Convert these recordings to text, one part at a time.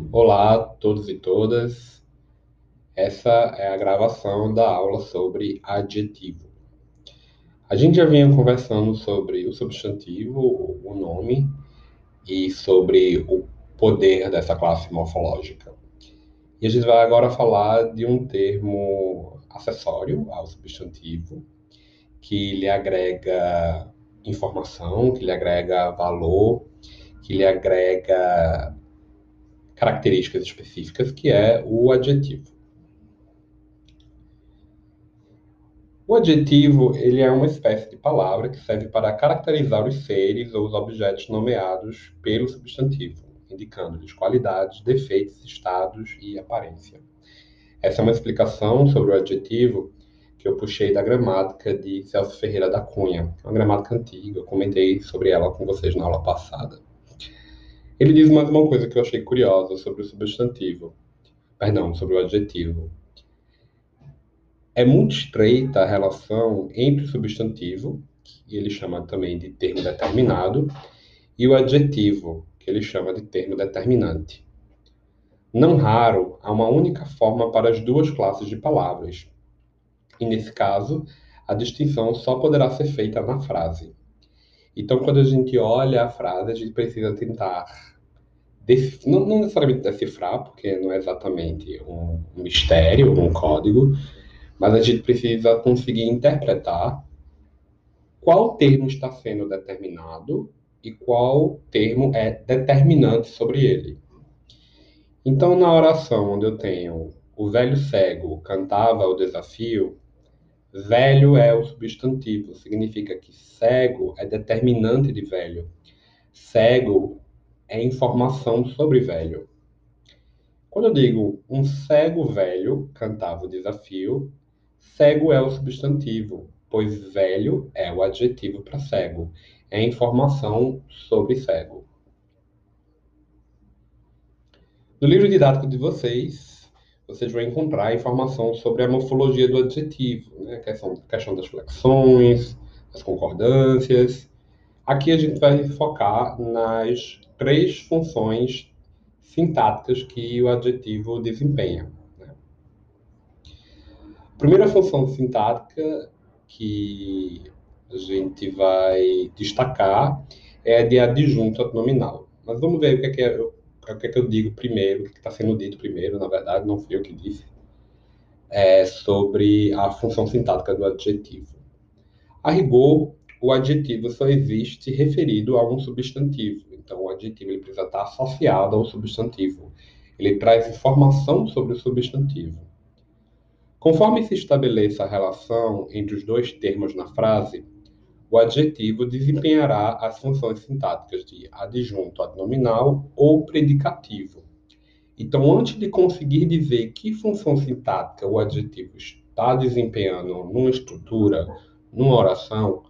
Olá a todos e todas. Essa é a gravação da aula sobre adjetivo. A gente já vinha conversando sobre o substantivo, o nome, e sobre o poder dessa classe morfológica. E a gente vai agora falar de um termo acessório ao substantivo, que lhe agrega informação, que lhe agrega valor, que lhe agrega características específicas, que é o adjetivo. O adjetivo ele é uma espécie de palavra que serve para caracterizar os seres ou os objetos nomeados pelo substantivo, indicando-lhes qualidades, defeitos, estados e aparência. Essa é uma explicação sobre o adjetivo que eu puxei da gramática de Celso Ferreira da Cunha, uma gramática antiga, eu comentei sobre ela com vocês na aula passada. Ele diz mais uma coisa que eu achei curiosa sobre o substantivo, perdão, sobre o adjetivo. É muito estreita a relação entre o substantivo, que ele chama também de termo determinado, e o adjetivo, que ele chama de termo determinante. Não raro, há uma única forma para as duas classes de palavras. E nesse caso, a distinção só poderá ser feita na frase. Então, quando a gente olha a frase, a gente precisa tentar, não, não, necessariamente decifrar, porque não é exatamente um mistério, um código, mas a gente precisa conseguir interpretar qual termo está sendo determinado e qual termo é determinante sobre ele. Então, na oração onde eu tenho o velho cego cantava o desafio, Velho é o substantivo, significa que cego é determinante de velho. Cego é informação sobre velho. Quando eu digo um cego velho cantava o desafio, cego é o substantivo, pois velho é o adjetivo para cego. É informação sobre cego. No livro didático de vocês, vocês vão encontrar informação sobre a morfologia do adjetivo, né? a questão, questão das flexões, das concordâncias. Aqui a gente vai focar nas três funções sintáticas que o adjetivo desempenha. Né? A primeira função sintática que a gente vai destacar é a de adjunto nominal. Mas vamos ver o que é, que é o que é que eu digo primeiro, o que está sendo dito primeiro, na verdade, não fui eu que disse, é sobre a função sintática do adjetivo. A rigor, o adjetivo só existe referido a um substantivo. Então, o adjetivo ele precisa estar associado ao substantivo. Ele traz informação sobre o substantivo. Conforme se estabeleça a relação entre os dois termos na frase, o adjetivo desempenhará as funções sintáticas de adjunto adnominal ou predicativo. Então, antes de conseguir dizer que função sintática o adjetivo está desempenhando numa estrutura, numa oração,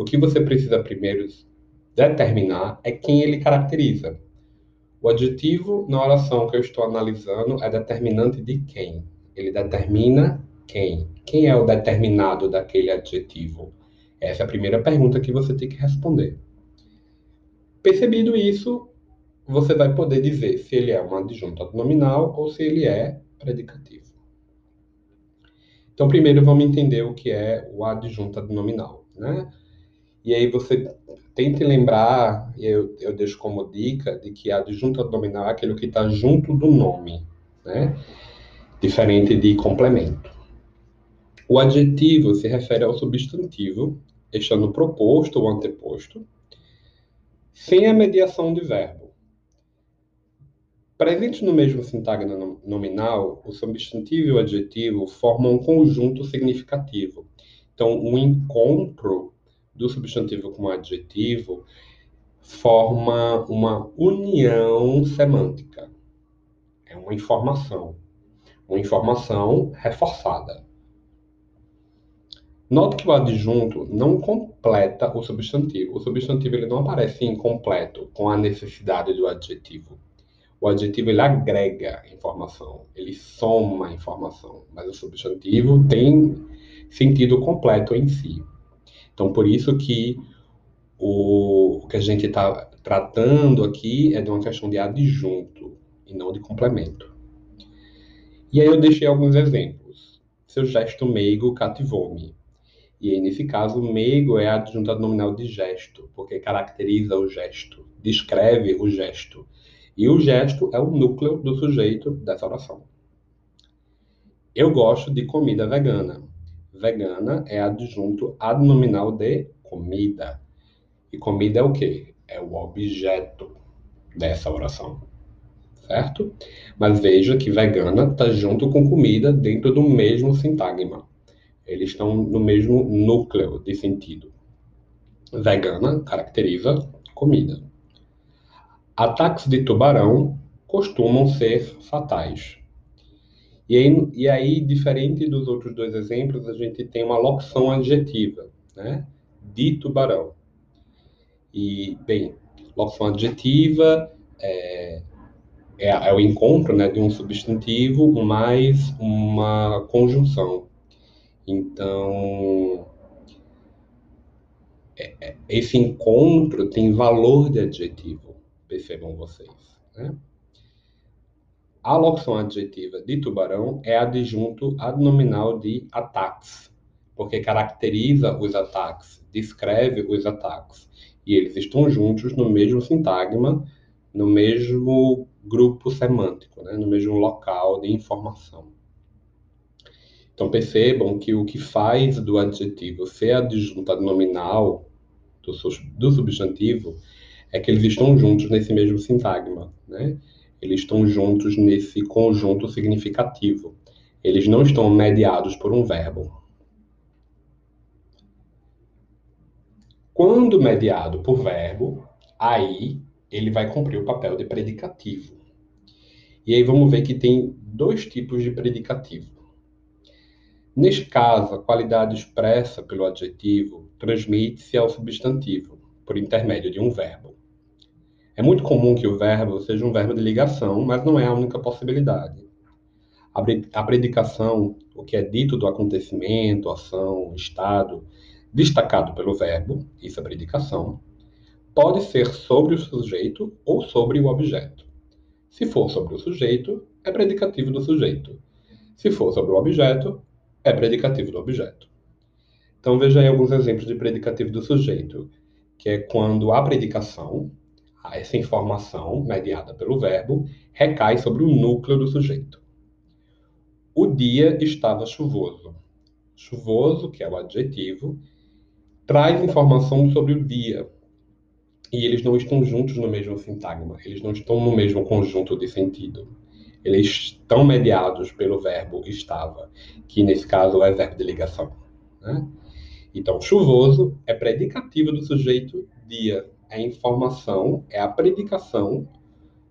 o que você precisa primeiro determinar é quem ele caracteriza. O adjetivo na oração que eu estou analisando é determinante de quem. Ele determina quem. Quem é o determinado daquele adjetivo? Essa é a primeira pergunta que você tem que responder. Percebido isso, você vai poder dizer se ele é um adjunto nominal ou se ele é predicativo. Então, primeiro vamos entender o que é o adjunto nominal, né? E aí você tente lembrar, eu, eu deixo como dica, de que adjunto nominal é aquilo que está junto do nome, né? Diferente de complemento. O adjetivo se refere ao substantivo estando proposto ou anteposto, sem a mediação de verbo. Presentes no mesmo sintagma nominal, o substantivo e o adjetivo formam um conjunto significativo. Então, o um encontro do substantivo com o adjetivo forma uma união semântica. É uma informação. Uma informação reforçada. Note que o adjunto não completa o substantivo. O substantivo ele não aparece incompleto com a necessidade do adjetivo. O adjetivo ele agrega informação, ele soma informação, mas o substantivo tem sentido completo em si. Então, por isso que o, o que a gente está tratando aqui é de uma questão de adjunto e não de complemento. E aí eu deixei alguns exemplos. Seu gesto meigo cativou-me. E aí, nesse caso, meigo é a adjunta nominal de gesto, porque caracteriza o gesto, descreve o gesto. E o gesto é o núcleo do sujeito dessa oração. Eu gosto de comida vegana. Vegana é adjunto adnominal de comida. E comida é o quê? É o objeto dessa oração. Certo? Mas veja que vegana está junto com comida dentro do mesmo sintagma. Eles estão no mesmo núcleo de sentido. Vegana caracteriza comida. Ataques de tubarão costumam ser fatais. E aí, e aí, diferente dos outros dois exemplos, a gente tem uma locução adjetiva, né? De tubarão. E, bem, locução adjetiva é, é, é, o encontro né, de um substantivo mais uma conjunção. Então, é, é, esse encontro tem valor de adjetivo, percebam vocês. Né? A locução adjetiva de tubarão é adjunto adnominal de ataques, porque caracteriza os ataques, descreve os ataques. E eles estão juntos no mesmo sintagma, no mesmo grupo semântico, né? no mesmo local de informação. Então percebam que o que faz do adjetivo ser adjunto nominal do, do substantivo é que eles estão juntos nesse mesmo sintagma, né? Eles estão juntos nesse conjunto significativo. Eles não estão mediados por um verbo. Quando mediado por verbo, aí ele vai cumprir o papel de predicativo. E aí vamos ver que tem dois tipos de predicativo. Neste caso, a qualidade expressa pelo adjetivo transmite-se ao substantivo, por intermédio de um verbo. É muito comum que o verbo seja um verbo de ligação, mas não é a única possibilidade. A predicação, o que é dito do acontecimento, ação, estado, destacado pelo verbo, isso é predicação, pode ser sobre o sujeito ou sobre o objeto. Se for sobre o sujeito, é predicativo do sujeito. Se for sobre o objeto, é predicativo do objeto. Então veja aí alguns exemplos de predicativo do sujeito, que é quando a predicação, essa informação mediada pelo verbo, recai sobre o núcleo do sujeito. O dia estava chuvoso. Chuvoso, que é o adjetivo, traz informação sobre o dia. E eles não estão juntos no mesmo sintagma, eles não estão no mesmo conjunto de sentido eles estão mediados pelo verbo estava, que nesse caso é verbo de ligação. Né? Então, chuvoso é predicativo do sujeito dia. É informação, é a predicação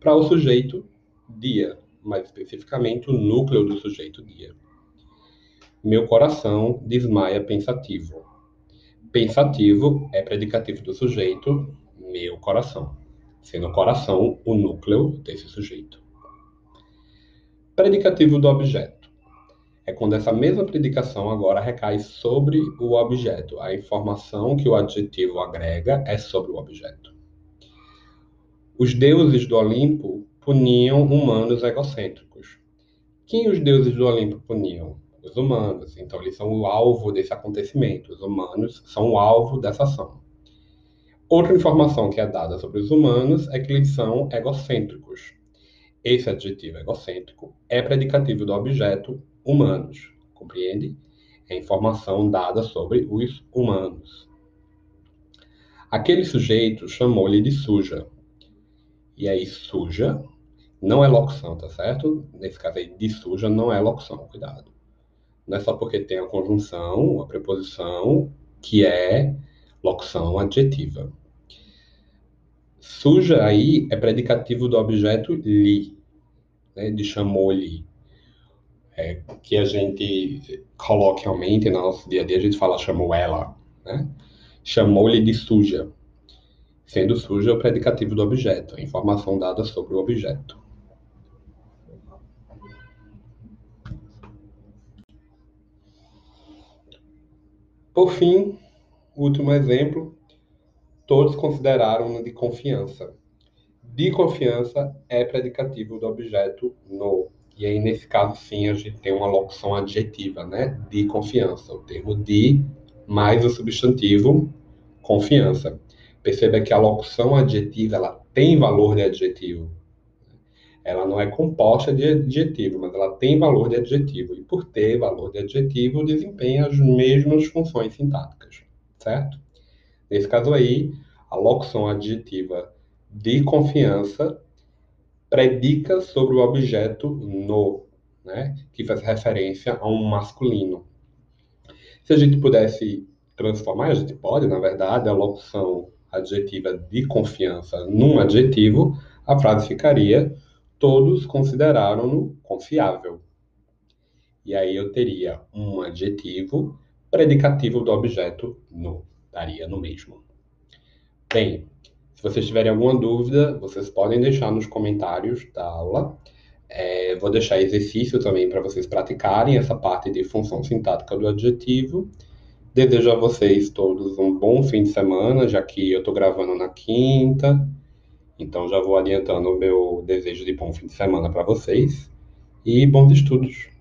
para o sujeito dia, mais especificamente o núcleo do sujeito dia. Meu coração desmaia pensativo. Pensativo é predicativo do sujeito, meu coração, sendo o coração o núcleo desse sujeito. Predicativo do objeto. É quando essa mesma predicação agora recai sobre o objeto. A informação que o adjetivo agrega é sobre o objeto. Os deuses do Olimpo puniam humanos egocêntricos. Quem os deuses do Olimpo puniam? Os humanos. Então, eles são o alvo desse acontecimento. Os humanos são o alvo dessa ação. Outra informação que é dada sobre os humanos é que eles são egocêntricos. Esse adjetivo egocêntrico é predicativo do objeto humanos, compreende? É informação dada sobre os humanos. Aquele sujeito chamou-lhe de suja. E aí, suja não é locução, tá certo? Nesse caso aí, de suja não é locução, cuidado. Não é só porque tem a conjunção, a preposição, que é locução adjetiva. Suja aí é predicativo do objeto lhe, né, de chamou-lhe, é, que a gente coloquialmente no nosso dia a dia a gente fala chamou ela, né? Chamou-lhe de suja, sendo suja o predicativo do objeto, a informação dada sobre o objeto. Por fim, último exemplo, todos consideraram-no de confiança. de confiança é predicativo do objeto no. E aí, nesse caso, sim, a gente tem uma locução adjetiva, né? De confiança. O termo de mais o substantivo confiança. Perceba que a locução adjetiva, ela tem valor de adjetivo. Ela não é composta de adjetivo, mas ela tem valor de adjetivo. E por ter valor de adjetivo, desempenha as mesmas funções sintáticas, certo? Nesse caso aí, a locução adjetiva de confiança predica sobre o objeto no, né, que faz referência a um masculino. Se a gente pudesse transformar, a gente pode, na verdade, a locução adjetiva de confiança num adjetivo, a frase ficaria: todos consideraram-no confiável. E aí eu teria um adjetivo predicativo do objeto no, daria no mesmo. Bem, se vocês tiverem alguma dúvida, vocês podem deixar nos comentários da aula. É, vou deixar exercício também para vocês praticarem essa parte de função sintática do adjetivo. Desejo a vocês todos um bom fim de semana, já que eu estou gravando na quinta. Então já vou adiantando o meu desejo de bom fim de semana para vocês. E bons estudos!